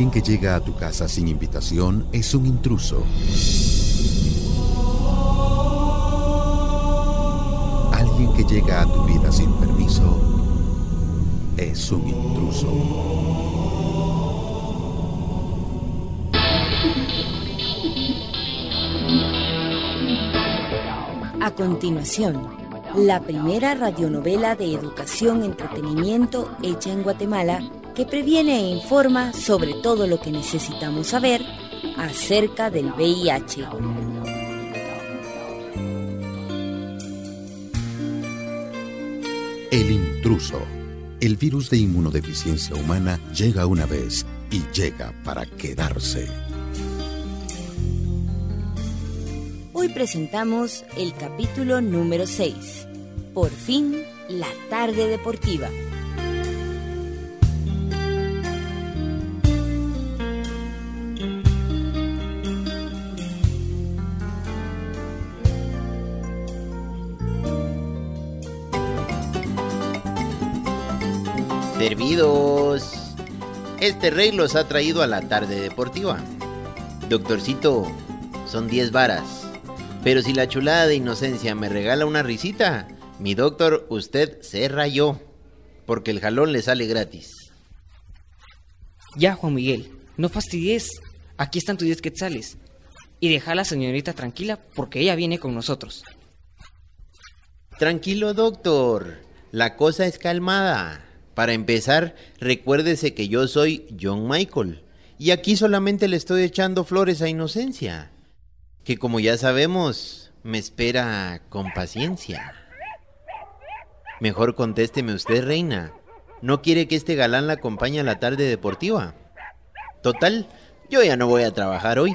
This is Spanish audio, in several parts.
Alguien que llega a tu casa sin invitación es un intruso. Alguien que llega a tu vida sin permiso es un intruso. A continuación, la primera radionovela de educación entretenimiento hecha en Guatemala que previene e informa sobre todo lo que necesitamos saber acerca del VIH. El intruso. El virus de inmunodeficiencia humana llega una vez y llega para quedarse. Hoy presentamos el capítulo número 6. Por fin, la tarde deportiva. Servidos. Este rey los ha traído a la tarde deportiva. Doctorcito, son 10 varas. Pero si la chulada de inocencia me regala una risita, mi doctor, usted se rayó. Porque el jalón le sale gratis. Ya, Juan Miguel, no fastidies. Aquí están tus 10 quetzales. Y deja a la señorita tranquila porque ella viene con nosotros. Tranquilo, doctor. La cosa es calmada. Para empezar, recuérdese que yo soy John Michael. Y aquí solamente le estoy echando flores a Inocencia. Que como ya sabemos, me espera con paciencia. Mejor contésteme usted, reina. ¿No quiere que este galán la acompañe a la tarde deportiva? Total, yo ya no voy a trabajar hoy.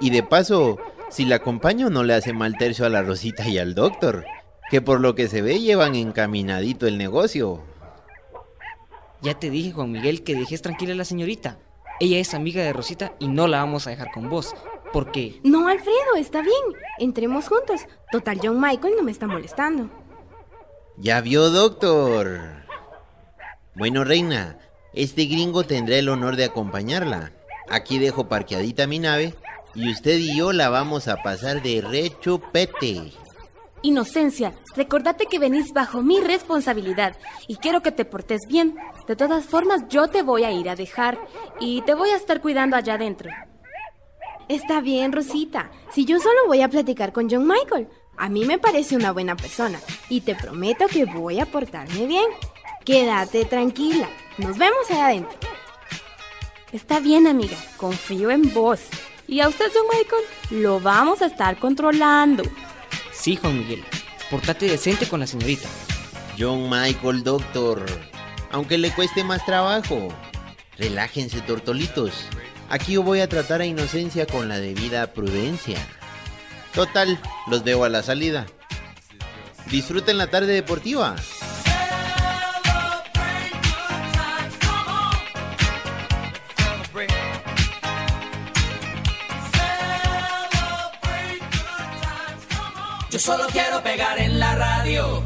Y de paso, si la acompaño no le hace mal tercio a la Rosita y al doctor, que por lo que se ve llevan encaminadito el negocio. Ya te dije, Juan Miguel, que dejes tranquila a la señorita. Ella es amiga de Rosita y no la vamos a dejar con vos. Porque... No, Alfredo, está bien. Entremos juntos. Total, John Michael no me está molestando. Ya vio, doctor. Bueno, reina, este gringo tendrá el honor de acompañarla. Aquí dejo parqueadita mi nave y usted y yo la vamos a pasar de rechupete. Inocencia, recordate que venís bajo mi responsabilidad y quiero que te portes bien. De todas formas, yo te voy a ir a dejar y te voy a estar cuidando allá adentro. Está bien, Rosita. Si yo solo voy a platicar con John Michael, a mí me parece una buena persona y te prometo que voy a portarme bien. Quédate tranquila. Nos vemos allá adentro. Está bien, amiga. Confío en vos. Y a usted, John Michael, lo vamos a estar controlando. Sí, Juan Miguel. Portate decente con la señorita. John Michael, doctor. Aunque le cueste más trabajo. Relájense, tortolitos. Aquí yo voy a tratar a Inocencia con la debida prudencia. Total, los veo a la salida. Disfruten la tarde deportiva. Yo solo quiero pegar en la radio.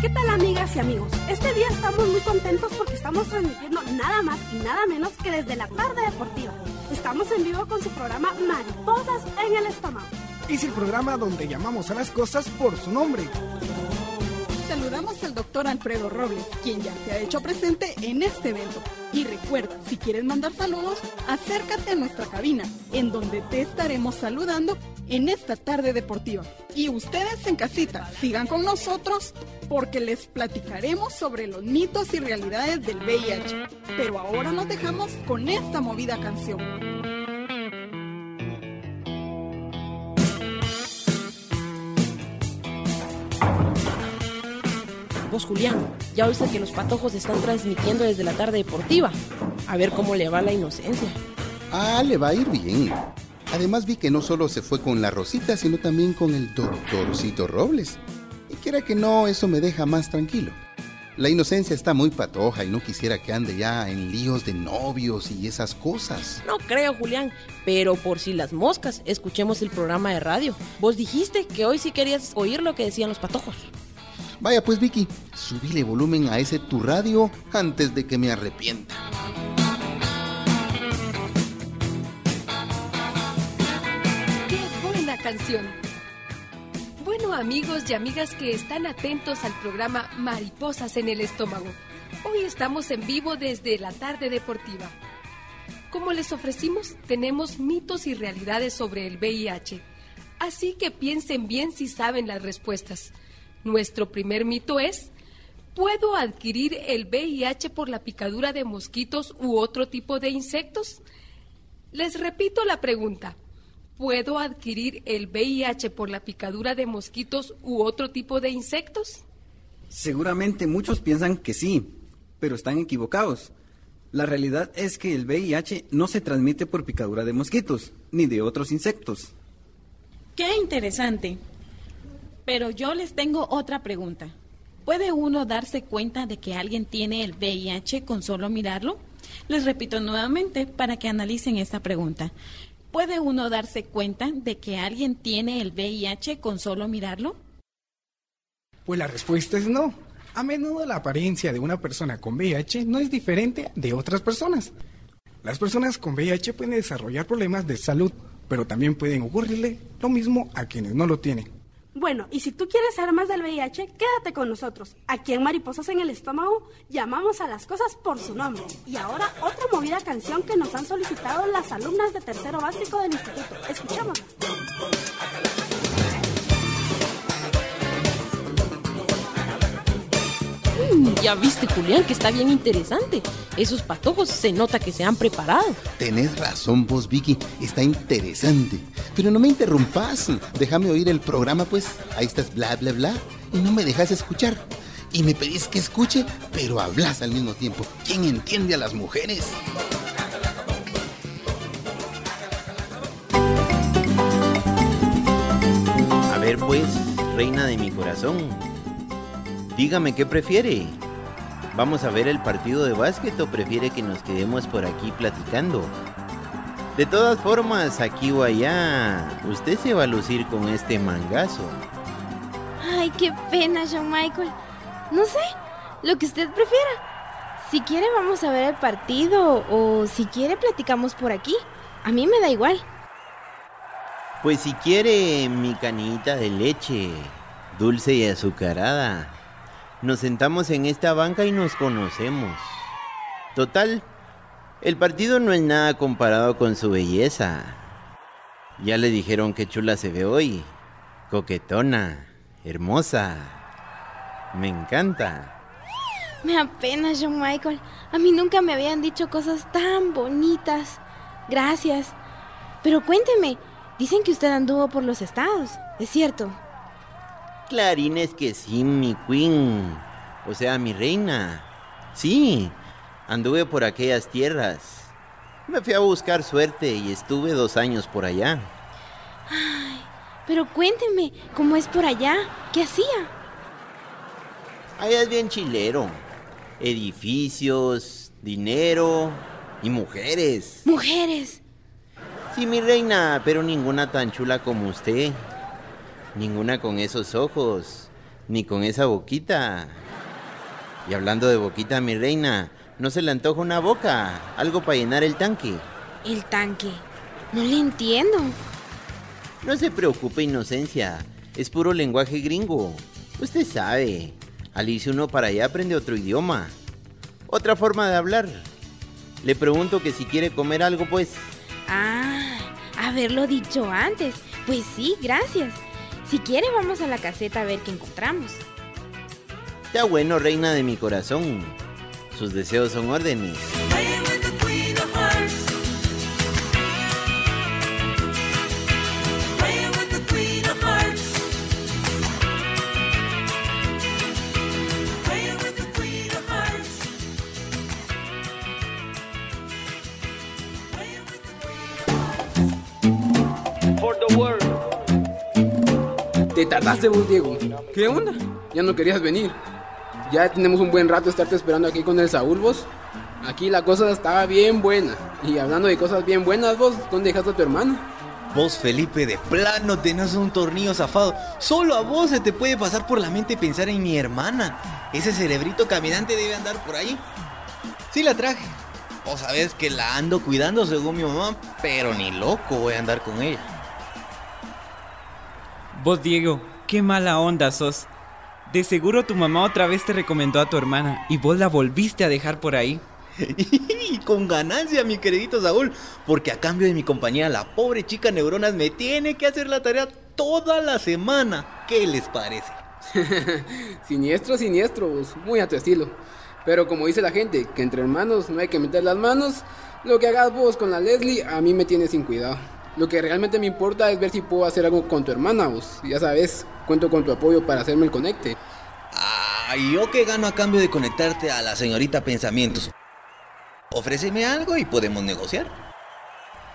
¿Qué tal amigas y amigos? Este día estamos muy contentos porque estamos transmitiendo nada más y nada menos que desde la tarde deportiva. Estamos en vivo con su programa Mariposas en el Estómago. Es el programa donde llamamos a las cosas por su nombre. Doctor Alfredo Robles, quien ya se ha hecho presente en este evento. Y recuerda, si quieres mandar saludos, acércate a nuestra cabina, en donde te estaremos saludando en esta tarde deportiva. Y ustedes en casita, sigan con nosotros porque les platicaremos sobre los mitos y realidades del VIH. Pero ahora nos dejamos con esta movida canción. Julián, ya oíste que los patojos están transmitiendo desde la tarde deportiva. A ver cómo le va la inocencia. Ah, le va a ir bien. Además vi que no solo se fue con la Rosita, sino también con el doctorcito Robles. Y quiera que no, eso me deja más tranquilo. La inocencia está muy patoja y no quisiera que ande ya en líos de novios y esas cosas. No creo, Julián, pero por si las moscas, escuchemos el programa de radio. Vos dijiste que hoy sí querías oír lo que decían los patojos. Vaya pues Vicky, subile volumen a ese tu radio antes de que me arrepienta. ¡Qué buena canción! Bueno amigos y amigas que están atentos al programa Mariposas en el Estómago. Hoy estamos en vivo desde la tarde deportiva. Como les ofrecimos, tenemos mitos y realidades sobre el VIH. Así que piensen bien si saben las respuestas. Nuestro primer mito es, ¿puedo adquirir el VIH por la picadura de mosquitos u otro tipo de insectos? Les repito la pregunta. ¿Puedo adquirir el VIH por la picadura de mosquitos u otro tipo de insectos? Seguramente muchos piensan que sí, pero están equivocados. La realidad es que el VIH no se transmite por picadura de mosquitos, ni de otros insectos. Qué interesante. Pero yo les tengo otra pregunta. ¿Puede uno darse cuenta de que alguien tiene el VIH con solo mirarlo? Les repito nuevamente para que analicen esta pregunta. ¿Puede uno darse cuenta de que alguien tiene el VIH con solo mirarlo? Pues la respuesta es no. A menudo la apariencia de una persona con VIH no es diferente de otras personas. Las personas con VIH pueden desarrollar problemas de salud, pero también pueden ocurrirle lo mismo a quienes no lo tienen. Bueno, y si tú quieres saber más del VIH, quédate con nosotros. Aquí en Mariposas en el Estómago llamamos a las cosas por su nombre. Y ahora otra movida canción que nos han solicitado las alumnas de tercero básico del instituto. Escuchémosla. Mm, ya viste, Julián, que está bien interesante. Esos patojos se nota que se han preparado. Tenés razón vos, Vicky. Está interesante. Pero no me interrumpas. Déjame oír el programa, pues. Ahí estás, bla, bla, bla. Y no me dejas escuchar. Y me pedís que escuche, pero hablas al mismo tiempo. ¿Quién entiende a las mujeres? A ver pues, reina de mi corazón, dígame qué prefiere. ¿Vamos a ver el partido de básquet o prefiere que nos quedemos por aquí platicando? De todas formas, aquí o allá, usted se va a lucir con este mangazo. Ay, qué pena, John Michael. No sé, lo que usted prefiera. Si quiere vamos a ver el partido o si quiere platicamos por aquí. A mí me da igual. Pues si quiere mi canita de leche, dulce y azucarada, nos sentamos en esta banca y nos conocemos. Total, el partido no es nada comparado con su belleza. Ya le dijeron que chula se ve hoy. Coquetona, hermosa. Me encanta. Me apena, John Michael. A mí nunca me habían dicho cosas tan bonitas. Gracias. Pero cuénteme, dicen que usted anduvo por los estados, ¿es cierto? Clarines que sí, mi queen. O sea, mi reina. Sí, anduve por aquellas tierras. Me fui a buscar suerte y estuve dos años por allá. Ay, pero cuénteme, ¿cómo es por allá? ¿Qué hacía? Allá es bien chilero. Edificios, dinero y mujeres. Mujeres. Sí, mi reina, pero ninguna tan chula como usted. Ninguna con esos ojos, ni con esa boquita. Y hablando de boquita, mi reina, ¿no se le antoja una boca? Algo para llenar el tanque. El tanque. No le entiendo. No se preocupe, Inocencia. Es puro lenguaje gringo. Usted sabe. Al irse uno para allá aprende otro idioma. Otra forma de hablar. Le pregunto que si quiere comer algo, pues. Ah, haberlo dicho antes. Pues sí, gracias. Si quiere, vamos a la caseta a ver qué encontramos. Ya bueno, reina de mi corazón. Sus deseos son órdenes. Te tardaste vos, Diego. ¿Qué onda? Ya no querías venir. Ya tenemos un buen rato estarte esperando aquí con el Saúl, vos. Aquí la cosa estaba bien buena. Y hablando de cosas bien buenas, vos, ¿dónde dejaste a tu hermana? Vos, Felipe, de plano tenés un tornillo zafado. Solo a vos se te puede pasar por la mente pensar en mi hermana. Ese cerebrito caminante debe andar por ahí. Sí la traje. Vos sabés que la ando cuidando según mi mamá, pero ni loco voy a andar con ella. Vos, Diego, qué mala onda sos. De seguro tu mamá otra vez te recomendó a tu hermana y vos la volviste a dejar por ahí. y con ganancia, mi queridito Saúl, porque a cambio de mi compañía, la pobre chica Neuronas me tiene que hacer la tarea toda la semana. ¿Qué les parece? siniestro, siniestro, muy a tu estilo. Pero como dice la gente, que entre hermanos no hay que meter las manos, lo que hagas vos con la Leslie a mí me tiene sin cuidado. Lo que realmente me importa es ver si puedo hacer algo con tu hermana, vos. Ya sabes, cuento con tu apoyo para hacerme el conecte. Ah, ¿y yo qué gano a cambio de conectarte a la señorita Pensamientos? Ofréceme algo y podemos negociar.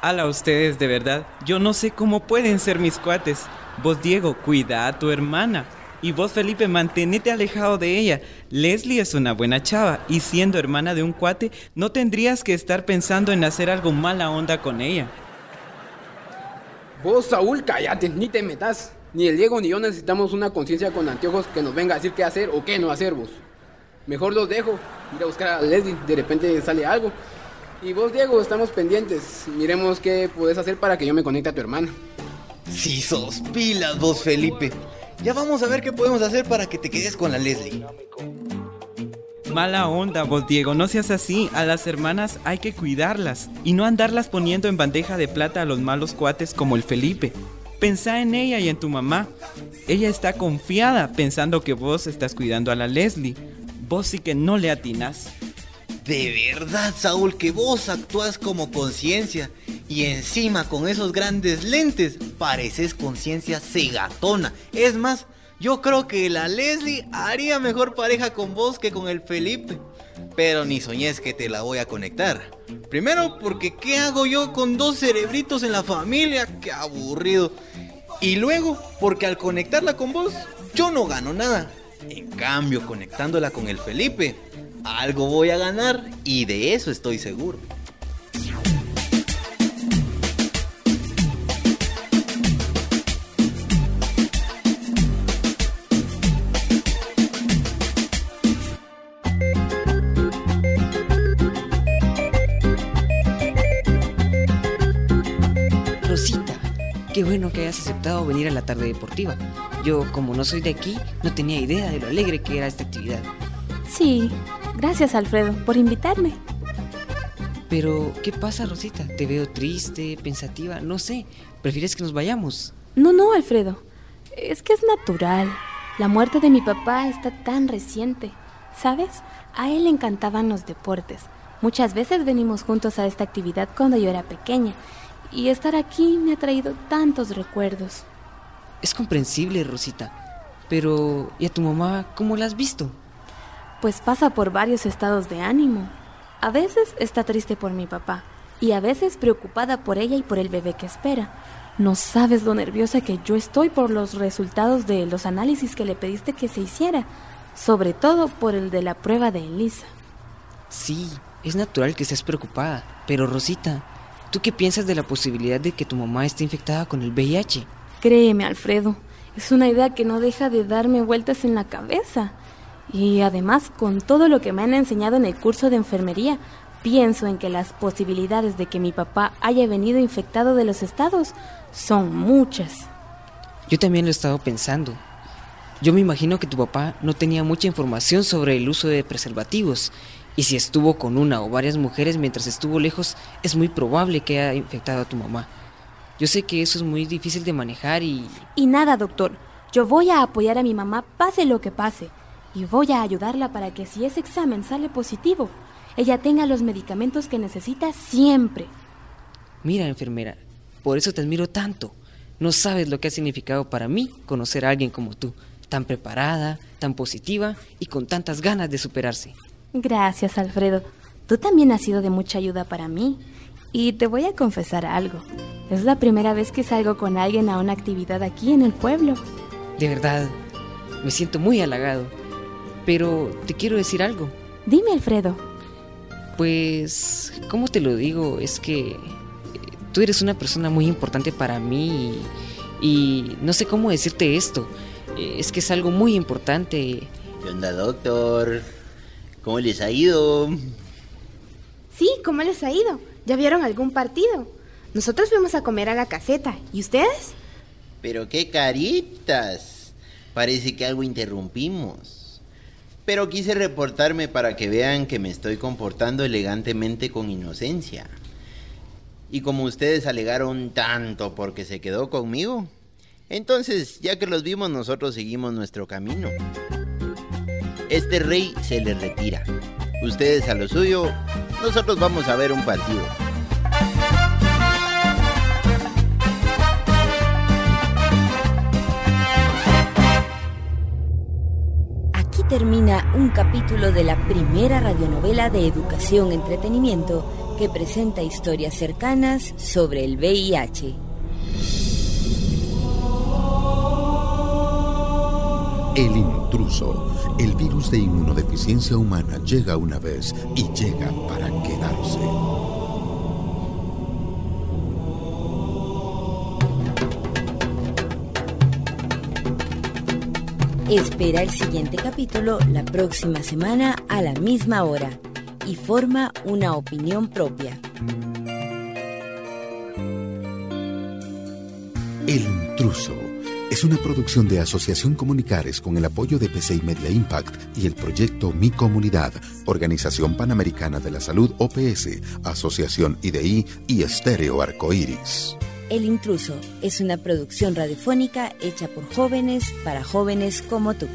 Ala ustedes, de verdad. Yo no sé cómo pueden ser mis cuates. Vos, Diego, cuida a tu hermana. Y vos, Felipe, mantenete alejado de ella. Leslie es una buena chava y siendo hermana de un cuate, no tendrías que estar pensando en hacer algo mala onda con ella. Vos, Saúl, cállate, ni te metas. Ni el Diego ni yo necesitamos una conciencia con anteojos que nos venga a decir qué hacer o qué no hacer vos. Mejor los dejo, ir a buscar a Leslie, de repente sale algo. Y vos, Diego, estamos pendientes. Miremos qué puedes hacer para que yo me conecte a tu hermana. Si sos pilas, vos, Felipe. Ya vamos a ver qué podemos hacer para que te quedes con la Leslie. Mala onda, vos Diego, no seas así. A las hermanas hay que cuidarlas y no andarlas poniendo en bandeja de plata a los malos cuates como el Felipe. Pensá en ella y en tu mamá. Ella está confiada pensando que vos estás cuidando a la Leslie. Vos sí que no le atinas. De verdad, Saúl, que vos actúas como conciencia. Y encima con esos grandes lentes, pareces conciencia cegatona. Es más, yo creo que la Leslie haría mejor pareja con vos que con el Felipe. Pero ni soñes que te la voy a conectar. Primero porque ¿qué hago yo con dos cerebritos en la familia? ¡Qué aburrido! Y luego porque al conectarla con vos, yo no gano nada. En cambio, conectándola con el Felipe, algo voy a ganar y de eso estoy seguro. Aceptado venir a la tarde deportiva. Yo, como no soy de aquí, no tenía idea de lo alegre que era esta actividad. Sí, gracias Alfredo por invitarme. Pero, ¿qué pasa, Rosita? Te veo triste, pensativa, no sé. ¿Prefieres que nos vayamos? No, no, Alfredo. Es que es natural. La muerte de mi papá está tan reciente. ¿Sabes? A él le encantaban los deportes. Muchas veces venimos juntos a esta actividad cuando yo era pequeña y estar aquí me ha traído tantos recuerdos. Es comprensible, Rosita. Pero, ¿y a tu mamá cómo la has visto? Pues pasa por varios estados de ánimo. A veces está triste por mi papá y a veces preocupada por ella y por el bebé que espera. No sabes lo nerviosa que yo estoy por los resultados de los análisis que le pediste que se hiciera, sobre todo por el de la prueba de Elisa. Sí, es natural que estés preocupada, pero Rosita, ¿Tú qué piensas de la posibilidad de que tu mamá esté infectada con el VIH? Créeme, Alfredo, es una idea que no deja de darme vueltas en la cabeza. Y además, con todo lo que me han enseñado en el curso de enfermería, pienso en que las posibilidades de que mi papá haya venido infectado de los estados son muchas. Yo también lo he estado pensando. Yo me imagino que tu papá no tenía mucha información sobre el uso de preservativos y si estuvo con una o varias mujeres mientras estuvo lejos, es muy probable que haya infectado a tu mamá. Yo sé que eso es muy difícil de manejar y... Y nada, doctor. Yo voy a apoyar a mi mamá pase lo que pase. Y voy a ayudarla para que si ese examen sale positivo, ella tenga los medicamentos que necesita siempre. Mira, enfermera, por eso te admiro tanto. No sabes lo que ha significado para mí conocer a alguien como tú, tan preparada, tan positiva y con tantas ganas de superarse. Gracias, Alfredo. Tú también has sido de mucha ayuda para mí. Y te voy a confesar algo. Es la primera vez que salgo con alguien a una actividad aquí en el pueblo. De verdad, me siento muy halagado. Pero te quiero decir algo. Dime, Alfredo. Pues, ¿cómo te lo digo? Es que eh, tú eres una persona muy importante para mí y, y no sé cómo decirte esto. Eh, Es que es algo muy importante. ¿Qué onda, doctor? ¿Cómo les ha ido? Sí, ¿cómo les ha ido? ¿Ya vieron algún partido? Nosotros fuimos a comer a la caseta. ¿Y ustedes? Pero qué caritas. Parece que algo interrumpimos. Pero quise reportarme para que vean que me estoy comportando elegantemente con inocencia. Y como ustedes alegaron tanto porque se quedó conmigo, entonces ya que los vimos nosotros seguimos nuestro camino. Este rey se le retira. Ustedes a lo suyo, nosotros vamos a ver un partido. Aquí termina un capítulo de la primera radionovela de educación entretenimiento que presenta historias cercanas sobre el VIH. El intruso, el virus de inmunodeficiencia humana llega una vez y llega para quedarse. Espera el siguiente capítulo la próxima semana a la misma hora y forma una opinión propia. El intruso es una producción de Asociación Comunicares con el apoyo de PCI Media Impact y el proyecto Mi Comunidad, Organización Panamericana de la Salud OPS, Asociación IDI y Estéreo Arcoíris. El intruso es una producción radiofónica hecha por jóvenes para jóvenes como tú.